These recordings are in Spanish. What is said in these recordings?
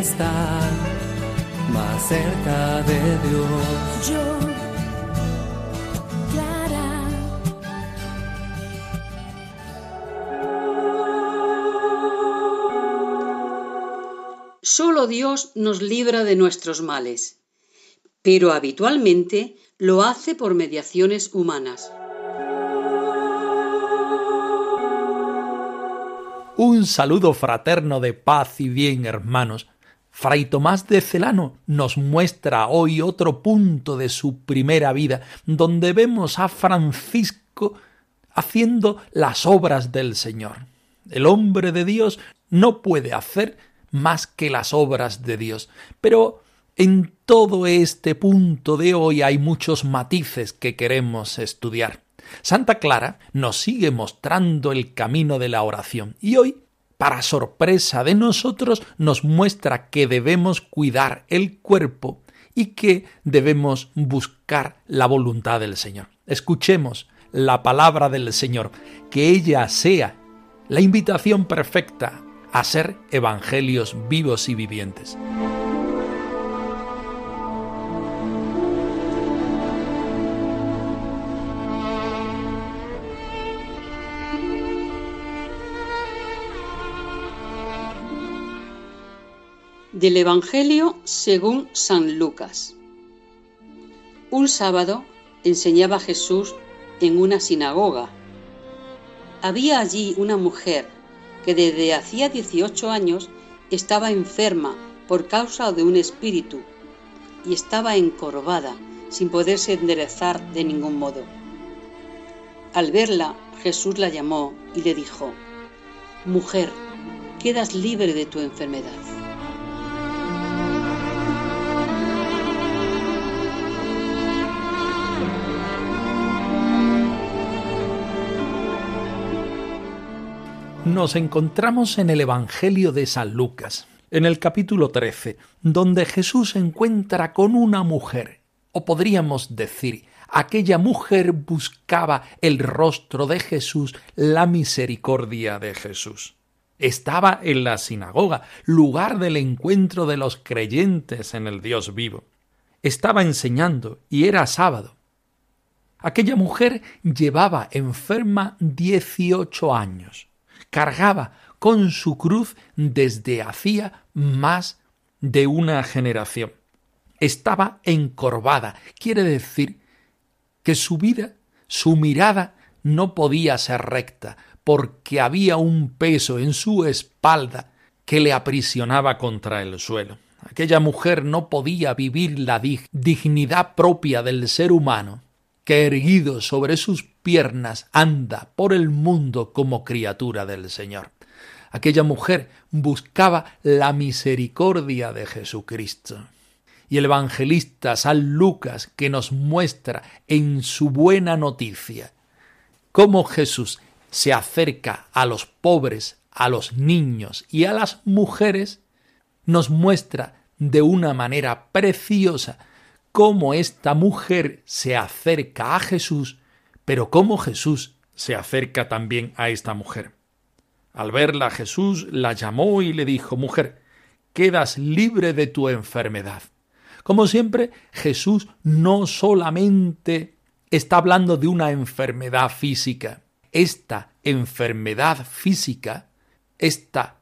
Estar más cerca de Dios. Yo, Clara. Solo Dios nos libra de nuestros males, pero habitualmente lo hace por mediaciones humanas. Un saludo fraterno de paz y bien, hermanos. Fray Tomás de Celano nos muestra hoy otro punto de su primera vida, donde vemos a Francisco haciendo las obras del Señor. El hombre de Dios no puede hacer más que las obras de Dios, pero en todo este punto de hoy hay muchos matices que queremos estudiar. Santa Clara nos sigue mostrando el camino de la oración y hoy, para sorpresa de nosotros, nos muestra que debemos cuidar el cuerpo y que debemos buscar la voluntad del Señor. Escuchemos la palabra del Señor, que ella sea la invitación perfecta a ser evangelios vivos y vivientes. Del Evangelio según San Lucas. Un sábado enseñaba Jesús en una sinagoga. Había allí una mujer que desde hacía 18 años estaba enferma por causa de un espíritu y estaba encorvada sin poderse enderezar de ningún modo. Al verla, Jesús la llamó y le dijo, Mujer, quedas libre de tu enfermedad. Nos encontramos en el Evangelio de San Lucas, en el capítulo 13, donde Jesús se encuentra con una mujer, o podríamos decir, aquella mujer buscaba el rostro de Jesús, la misericordia de Jesús. Estaba en la sinagoga, lugar del encuentro de los creyentes en el Dios vivo. Estaba enseñando y era sábado. Aquella mujer llevaba enferma dieciocho años cargaba con su cruz desde hacía más de una generación. Estaba encorvada, quiere decir que su vida, su mirada no podía ser recta, porque había un peso en su espalda que le aprisionaba contra el suelo. Aquella mujer no podía vivir la dignidad propia del ser humano, que erguido sobre sus piernas anda por el mundo como criatura del Señor. Aquella mujer buscaba la misericordia de Jesucristo. Y el evangelista San Lucas que nos muestra en su buena noticia cómo Jesús se acerca a los pobres, a los niños y a las mujeres, nos muestra de una manera preciosa cómo esta mujer se acerca a Jesús, pero cómo Jesús se acerca también a esta mujer. Al verla Jesús la llamó y le dijo Mujer, quedas libre de tu enfermedad. Como siempre, Jesús no solamente está hablando de una enfermedad física. Esta enfermedad física, esta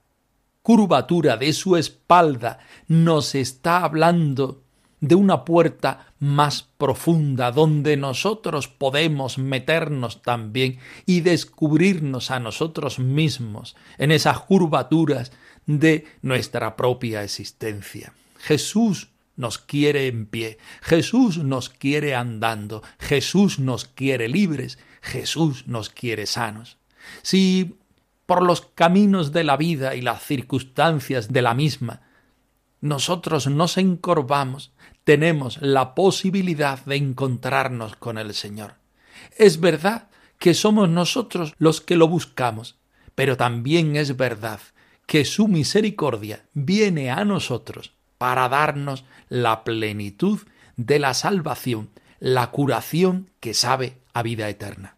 curvatura de su espalda, nos está hablando de una puerta más profunda donde nosotros podemos meternos también y descubrirnos a nosotros mismos en esas curvaturas de nuestra propia existencia. Jesús nos quiere en pie, Jesús nos quiere andando, Jesús nos quiere libres, Jesús nos quiere sanos. Si por los caminos de la vida y las circunstancias de la misma nosotros nos encorvamos, tenemos la posibilidad de encontrarnos con el Señor. Es verdad que somos nosotros los que lo buscamos, pero también es verdad que su misericordia viene a nosotros para darnos la plenitud de la salvación, la curación que sabe a vida eterna.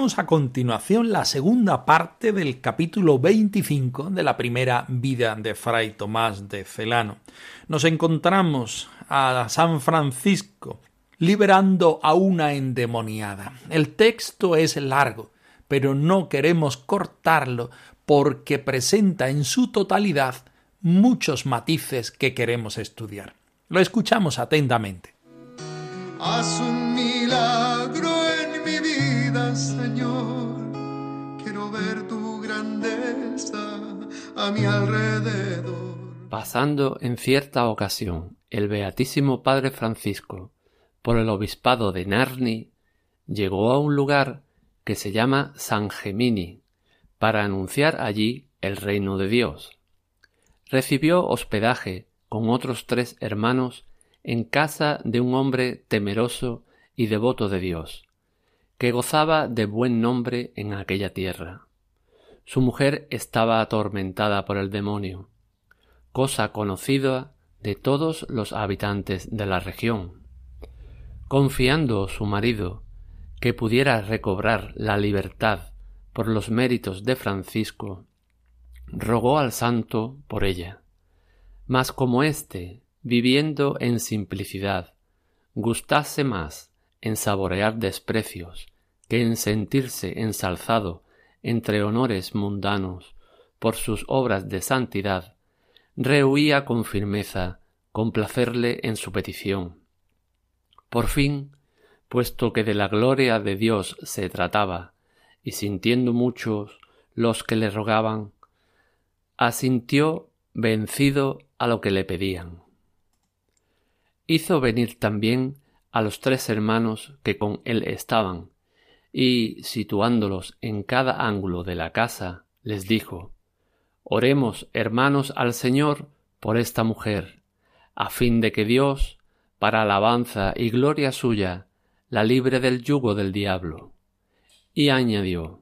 A continuación la segunda parte del capítulo 25 de la primera vida de Fray Tomás de Celano. Nos encontramos a San Francisco liberando a una endemoniada. El texto es largo, pero no queremos cortarlo porque presenta en su totalidad muchos matices que queremos estudiar. Lo escuchamos atentamente. Señor, quiero ver tu grandeza a mi alrededor. Pasando en cierta ocasión el Beatísimo Padre Francisco por el obispado de Narni, llegó a un lugar que se llama San Gemini, para anunciar allí el reino de Dios. Recibió hospedaje con otros tres hermanos en casa de un hombre temeroso y devoto de Dios, que gozaba de buen nombre en aquella tierra. Su mujer estaba atormentada por el demonio, cosa conocida de todos los habitantes de la región. Confiando su marido que pudiera recobrar la libertad por los méritos de Francisco, rogó al santo por ella. Mas como éste, viviendo en simplicidad, gustase más en saborear desprecios que en sentirse ensalzado entre honores mundanos por sus obras de santidad, rehuía con firmeza complacerle en su petición. Por fin, puesto que de la gloria de Dios se trataba, y sintiendo muchos los que le rogaban, asintió vencido a lo que le pedían. Hizo venir también a los tres hermanos que con él estaban, y situándolos en cada ángulo de la casa, les dijo Oremos, hermanos, al Señor por esta mujer, a fin de que Dios, para alabanza y gloria suya, la libre del yugo del diablo. Y añadió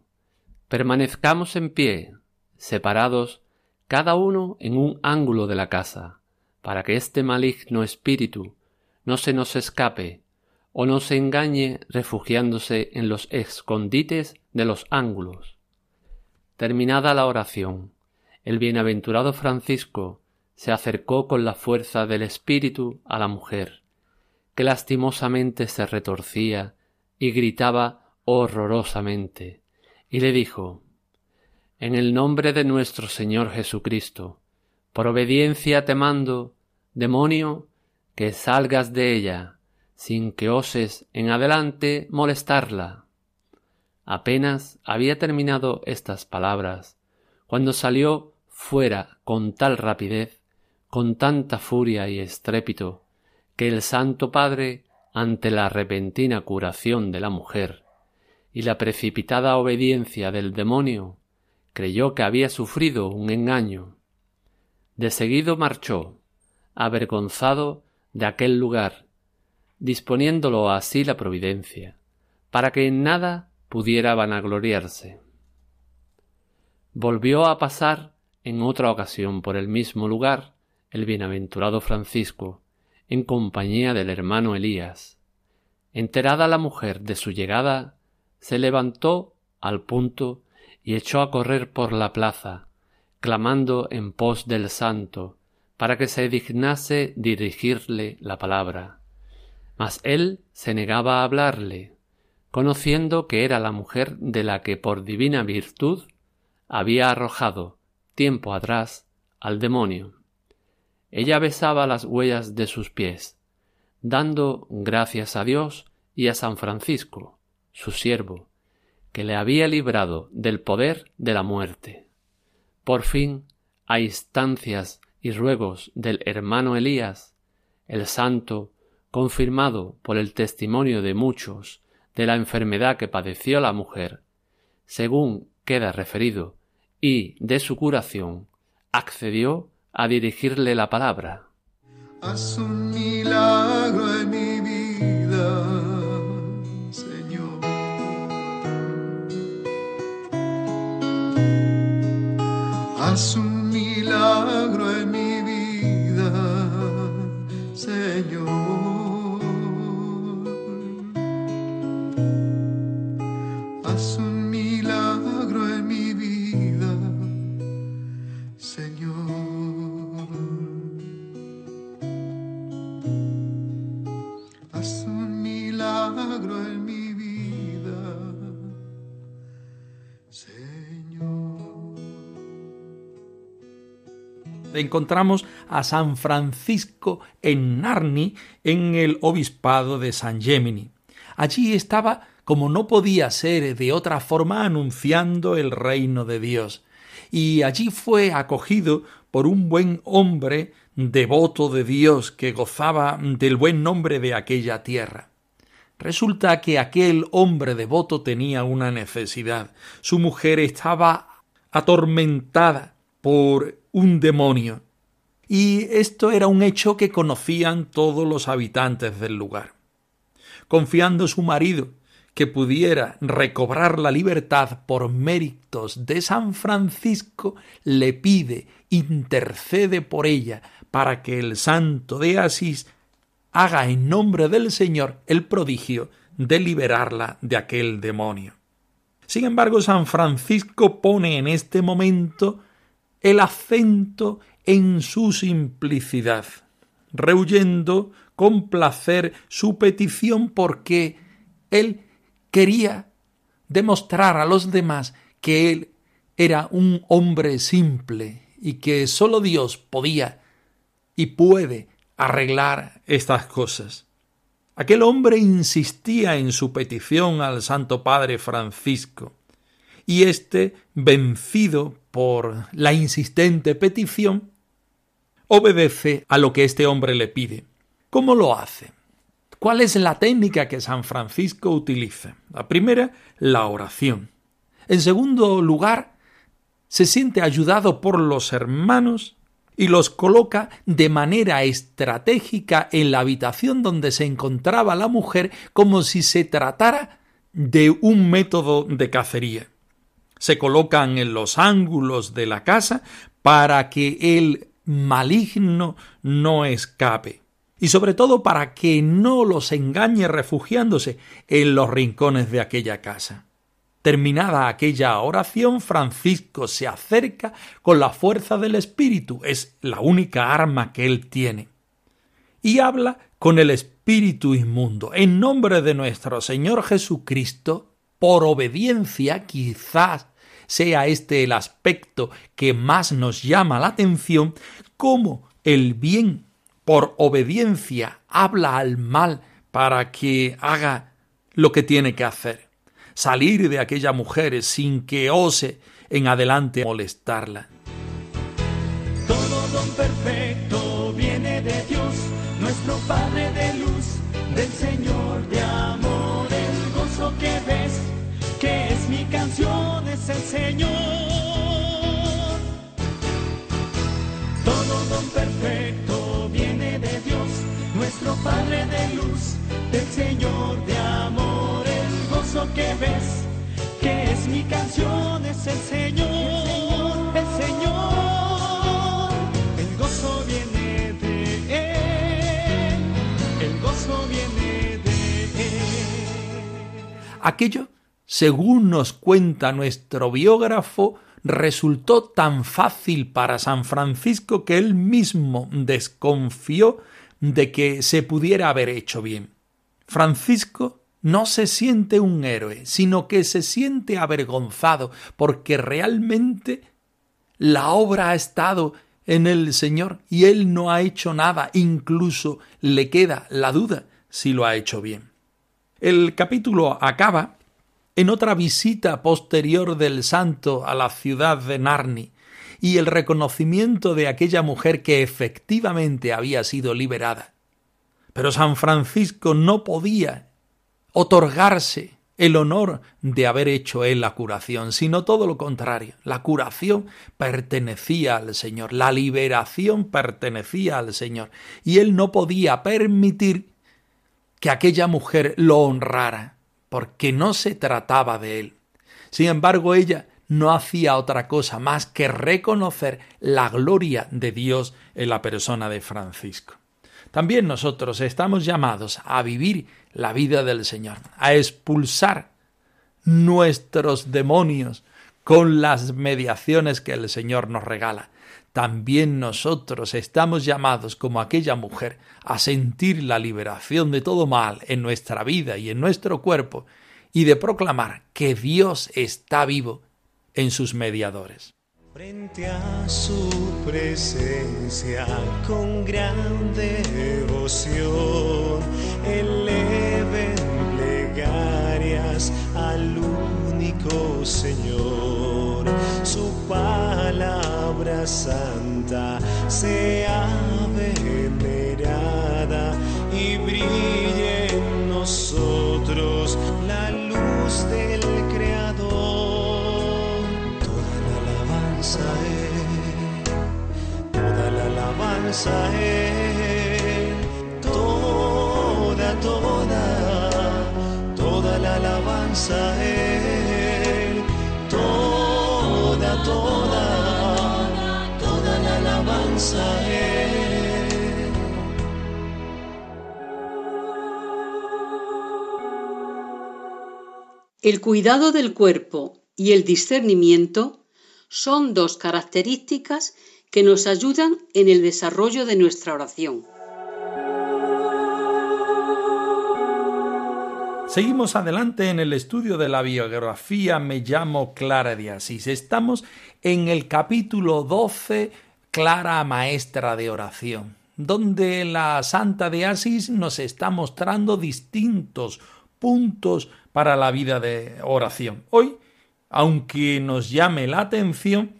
Permanezcamos en pie, separados cada uno en un ángulo de la casa, para que este maligno espíritu no se nos escape o no se engañe refugiándose en los escondites de los ángulos. Terminada la oración, el bienaventurado Francisco se acercó con la fuerza del espíritu a la mujer, que lastimosamente se retorcía y gritaba horrorosamente, y le dijo En el nombre de nuestro Señor Jesucristo, por obediencia te mando, demonio, que salgas de ella, sin que oses en adelante molestarla. Apenas había terminado estas palabras, cuando salió fuera con tal rapidez, con tanta furia y estrépito, que el Santo Padre, ante la repentina curación de la mujer y la precipitada obediencia del demonio, creyó que había sufrido un engaño. De seguido marchó, avergonzado de aquel lugar, disponiéndolo así la providencia, para que en nada pudiera vanagloriarse. Volvió a pasar en otra ocasión por el mismo lugar el bienaventurado Francisco, en compañía del hermano Elías. Enterada la mujer de su llegada, se levantó al punto y echó a correr por la plaza, clamando en pos del santo, para que se dignase dirigirle la palabra. Mas él se negaba a hablarle, conociendo que era la mujer de la que por divina virtud había arrojado tiempo atrás al demonio. Ella besaba las huellas de sus pies, dando gracias a Dios y a San Francisco, su siervo, que le había librado del poder de la muerte. Por fin, a instancias y ruegos del hermano Elías, el santo, confirmado por el testimonio de muchos de la enfermedad que padeció la mujer, según queda referido, y de su curación, accedió a dirigirle la palabra. Haz un milagro mi vida, Señor. Haz un encontramos a San Francisco en Narni, en el obispado de San Gemini. Allí estaba, como no podía ser de otra forma, anunciando el reino de Dios. Y allí fue acogido por un buen hombre devoto de Dios que gozaba del buen nombre de aquella tierra. Resulta que aquel hombre devoto tenía una necesidad. Su mujer estaba atormentada por un demonio. Y esto era un hecho que conocían todos los habitantes del lugar. Confiando su marido que pudiera recobrar la libertad por méritos de San Francisco, le pide, intercede por ella, para que el santo de Asís haga en nombre del Señor el prodigio de liberarla de aquel demonio. Sin embargo, San Francisco pone en este momento el acento en su simplicidad, rehuyendo con placer su petición porque él quería demostrar a los demás que él era un hombre simple y que sólo Dios podía y puede arreglar estas cosas. Aquel hombre insistía en su petición al Santo Padre Francisco, y éste, vencido por la insistente petición, obedece a lo que este hombre le pide. ¿Cómo lo hace? ¿Cuál es la técnica que San Francisco utiliza? La primera, la oración. En segundo lugar, se siente ayudado por los hermanos y los coloca de manera estratégica en la habitación donde se encontraba la mujer como si se tratara de un método de cacería. Se colocan en los ángulos de la casa para que el maligno no escape y sobre todo para que no los engañe refugiándose en los rincones de aquella casa. Terminada aquella oración, Francisco se acerca con la fuerza del Espíritu, es la única arma que él tiene, y habla con el espíritu inmundo. En nombre de nuestro Señor Jesucristo, por obediencia quizás sea este el aspecto que más nos llama la atención, como el bien por obediencia habla al mal para que haga lo que tiene que hacer salir de aquella mujer sin que ose en adelante molestarla. Todo don perfecto viene de Dios, nuestro Padre de luz, del Señor de amor, el Señor. Todo don perfecto viene de Dios, nuestro Padre de luz, del Señor de amor, el gozo que ves, que es mi canción, es el Señor, el Señor. El gozo viene de Él, el gozo viene de Él. Aquello, según nos cuenta nuestro biógrafo, resultó tan fácil para San Francisco que él mismo desconfió de que se pudiera haber hecho bien. Francisco no se siente un héroe, sino que se siente avergonzado porque realmente la obra ha estado en el Señor y él no ha hecho nada, incluso le queda la duda si lo ha hecho bien. El capítulo acaba en otra visita posterior del santo a la ciudad de Narni y el reconocimiento de aquella mujer que efectivamente había sido liberada. Pero San Francisco no podía otorgarse el honor de haber hecho él la curación, sino todo lo contrario. La curación pertenecía al Señor, la liberación pertenecía al Señor, y él no podía permitir que aquella mujer lo honrara porque no se trataba de él. Sin embargo, ella no hacía otra cosa más que reconocer la gloria de Dios en la persona de Francisco. También nosotros estamos llamados a vivir la vida del Señor, a expulsar nuestros demonios con las mediaciones que el Señor nos regala. También nosotros estamos llamados, como aquella mujer, a sentir la liberación de todo mal en nuestra vida y en nuestro cuerpo, y de proclamar que Dios está vivo en sus mediadores. Frente a su presencia con gran devoción, eleven plegarias al único Señor. Su palabra santa sea venerada y brille en nosotros la luz del Creador. Toda la alabanza Él, toda la alabanza Él, toda, toda, toda la alabanza a El cuidado del cuerpo y el discernimiento son dos características que nos ayudan en el desarrollo de nuestra oración. Seguimos adelante en el estudio de la biografía Me llamo Clara de Asís. Estamos en el capítulo 12, Clara Maestra de Oración, donde la Santa de nos está mostrando distintos puntos para la vida de oración. Hoy, aunque nos llame la atención,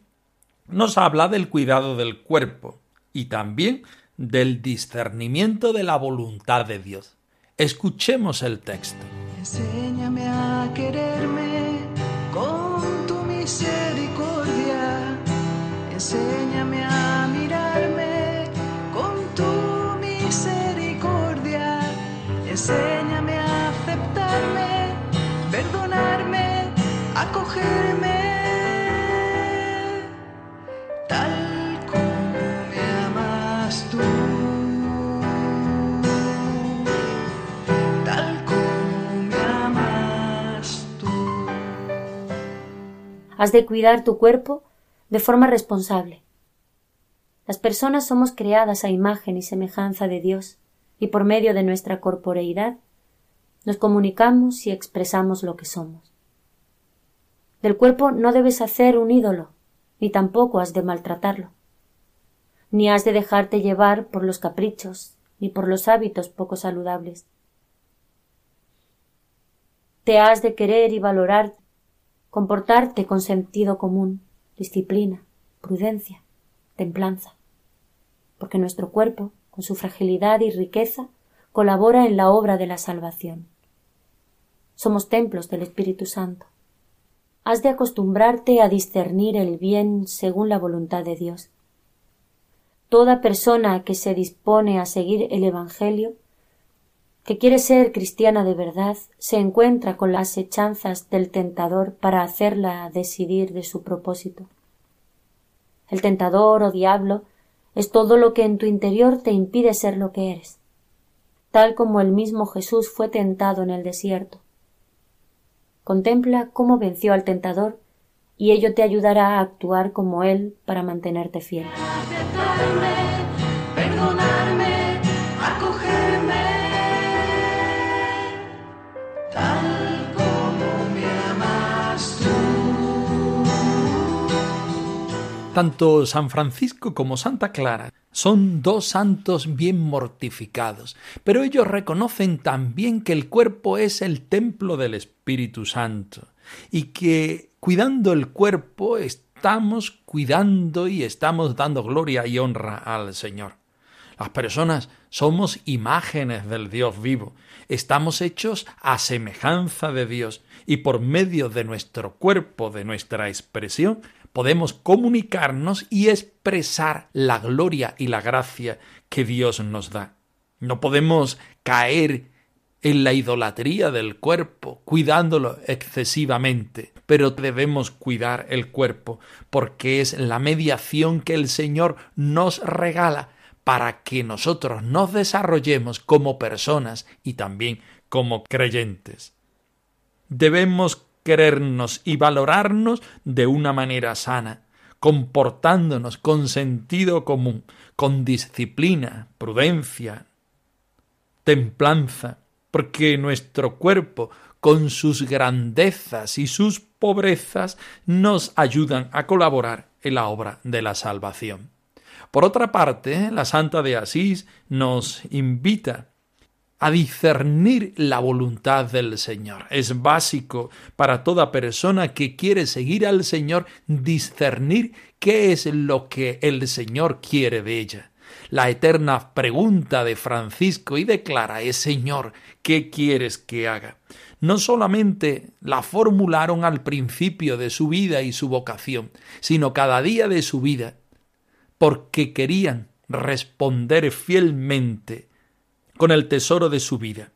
nos habla del cuidado del cuerpo y también del discernimiento de la voluntad de Dios. Escuchemos el texto. Enséñame a quererme con tu misericordia. Enséñame a aceptarme, perdonarme, acogerme. Tal como me amas tú. Tal como me amas tú. Has de cuidar tu cuerpo de forma responsable. Las personas somos creadas a imagen y semejanza de Dios, y por medio de nuestra corporeidad nos comunicamos y expresamos lo que somos. Del cuerpo no debes hacer un ídolo, ni tampoco has de maltratarlo. Ni has de dejarte llevar por los caprichos, ni por los hábitos poco saludables. Te has de querer y valorar, comportarte con sentido común, disciplina, prudencia, templanza, porque nuestro cuerpo, con su fragilidad y riqueza, colabora en la obra de la salvación. Somos templos del Espíritu Santo. Has de acostumbrarte a discernir el bien según la voluntad de Dios. Toda persona que se dispone a seguir el Evangelio que quiere ser cristiana de verdad se encuentra con las hechanzas del tentador para hacerla decidir de su propósito. El tentador o diablo es todo lo que en tu interior te impide ser lo que eres, tal como el mismo Jesús fue tentado en el desierto. Contempla cómo venció al tentador y ello te ayudará a actuar como él para mantenerte fiel. Tanto San Francisco como Santa Clara son dos santos bien mortificados, pero ellos reconocen también que el cuerpo es el templo del Espíritu Santo y que cuidando el cuerpo estamos cuidando y estamos dando gloria y honra al Señor. Las personas somos imágenes del Dios vivo, estamos hechos a semejanza de Dios y por medio de nuestro cuerpo, de nuestra expresión, podemos comunicarnos y expresar la gloria y la gracia que Dios nos da. No podemos caer en la idolatría del cuerpo, cuidándolo excesivamente, pero debemos cuidar el cuerpo, porque es la mediación que el Señor nos regala para que nosotros nos desarrollemos como personas y también como creyentes. Debemos querernos y valorarnos de una manera sana, comportándonos con sentido común, con disciplina, prudencia, templanza, porque nuestro cuerpo, con sus grandezas y sus pobrezas, nos ayudan a colaborar en la obra de la salvación. Por otra parte, la Santa de Asís nos invita a discernir la voluntad del Señor. Es básico para toda persona que quiere seguir al Señor discernir qué es lo que el Señor quiere de ella. La eterna pregunta de Francisco y declara es Señor, ¿qué quieres que haga? No solamente la formularon al principio de su vida y su vocación, sino cada día de su vida, porque querían responder fielmente con el tesoro de su vida.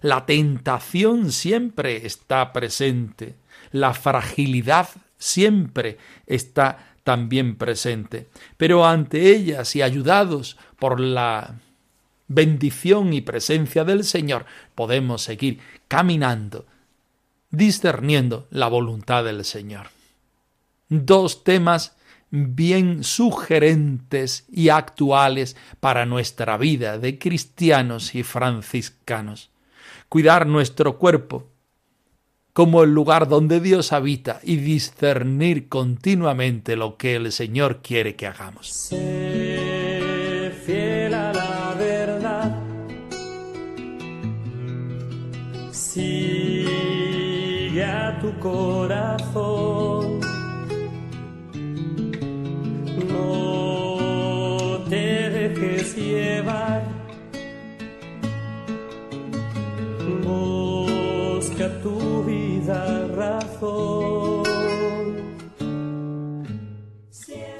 La tentación siempre está presente, la fragilidad siempre está también presente, pero ante ellas y ayudados por la bendición y presencia del Señor, podemos seguir caminando, discerniendo la voluntad del Señor. Dos temas bien sugerentes y actuales para nuestra vida de cristianos y franciscanos. Cuidar nuestro cuerpo como el lugar donde Dios habita y discernir continuamente lo que el Señor quiere que hagamos.